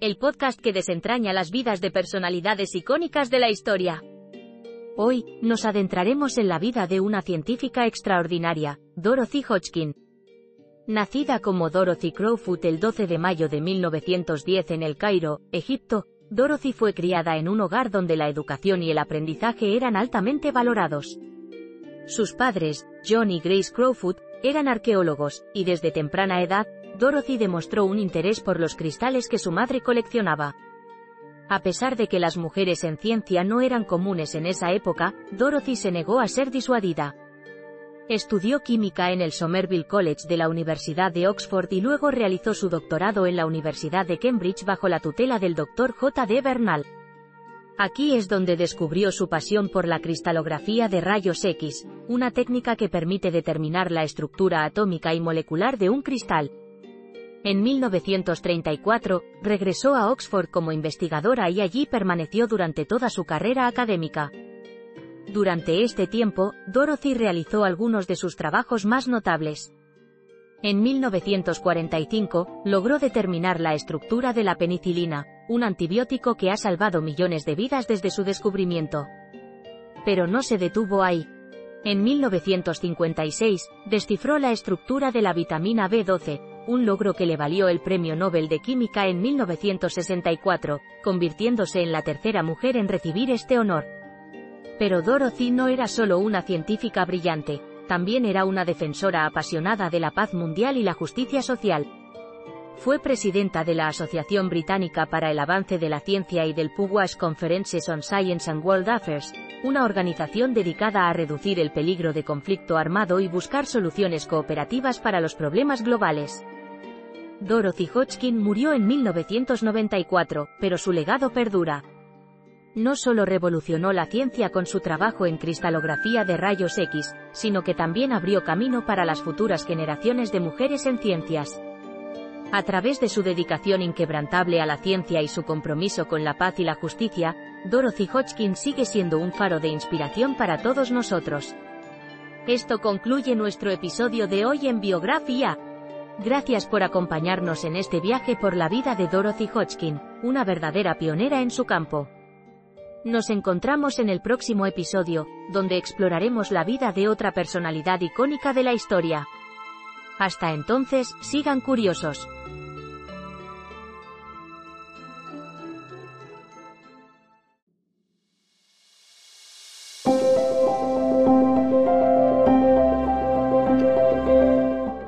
el podcast que desentraña las vidas de personalidades icónicas de la historia. Hoy, nos adentraremos en la vida de una científica extraordinaria, Dorothy Hodgkin. Nacida como Dorothy Crowfoot el 12 de mayo de 1910 en El Cairo, Egipto, Dorothy fue criada en un hogar donde la educación y el aprendizaje eran altamente valorados. Sus padres, John y Grace Crowfoot, eran arqueólogos, y desde temprana edad, Dorothy demostró un interés por los cristales que su madre coleccionaba. A pesar de que las mujeres en ciencia no eran comunes en esa época, Dorothy se negó a ser disuadida. Estudió química en el Somerville College de la Universidad de Oxford y luego realizó su doctorado en la Universidad de Cambridge bajo la tutela del Dr. J. D. Bernal. Aquí es donde descubrió su pasión por la cristalografía de rayos X, una técnica que permite determinar la estructura atómica y molecular de un cristal. En 1934, regresó a Oxford como investigadora y allí permaneció durante toda su carrera académica. Durante este tiempo, Dorothy realizó algunos de sus trabajos más notables. En 1945, logró determinar la estructura de la penicilina, un antibiótico que ha salvado millones de vidas desde su descubrimiento. Pero no se detuvo ahí. En 1956, descifró la estructura de la vitamina B12, un logro que le valió el Premio Nobel de Química en 1964, convirtiéndose en la tercera mujer en recibir este honor. Pero Dorothy no era solo una científica brillante, también era una defensora apasionada de la paz mundial y la justicia social. Fue presidenta de la Asociación Británica para el Avance de la Ciencia y del Pugwash Conferences on Science and World Affairs, una organización dedicada a reducir el peligro de conflicto armado y buscar soluciones cooperativas para los problemas globales. Dorothy Hodgkin murió en 1994, pero su legado perdura no solo revolucionó la ciencia con su trabajo en cristalografía de rayos X, sino que también abrió camino para las futuras generaciones de mujeres en ciencias. A través de su dedicación inquebrantable a la ciencia y su compromiso con la paz y la justicia, Dorothy Hodgkin sigue siendo un faro de inspiración para todos nosotros. Esto concluye nuestro episodio de hoy en Biografía. Gracias por acompañarnos en este viaje por la vida de Dorothy Hodgkin, una verdadera pionera en su campo. Nos encontramos en el próximo episodio, donde exploraremos la vida de otra personalidad icónica de la historia. Hasta entonces, sigan curiosos.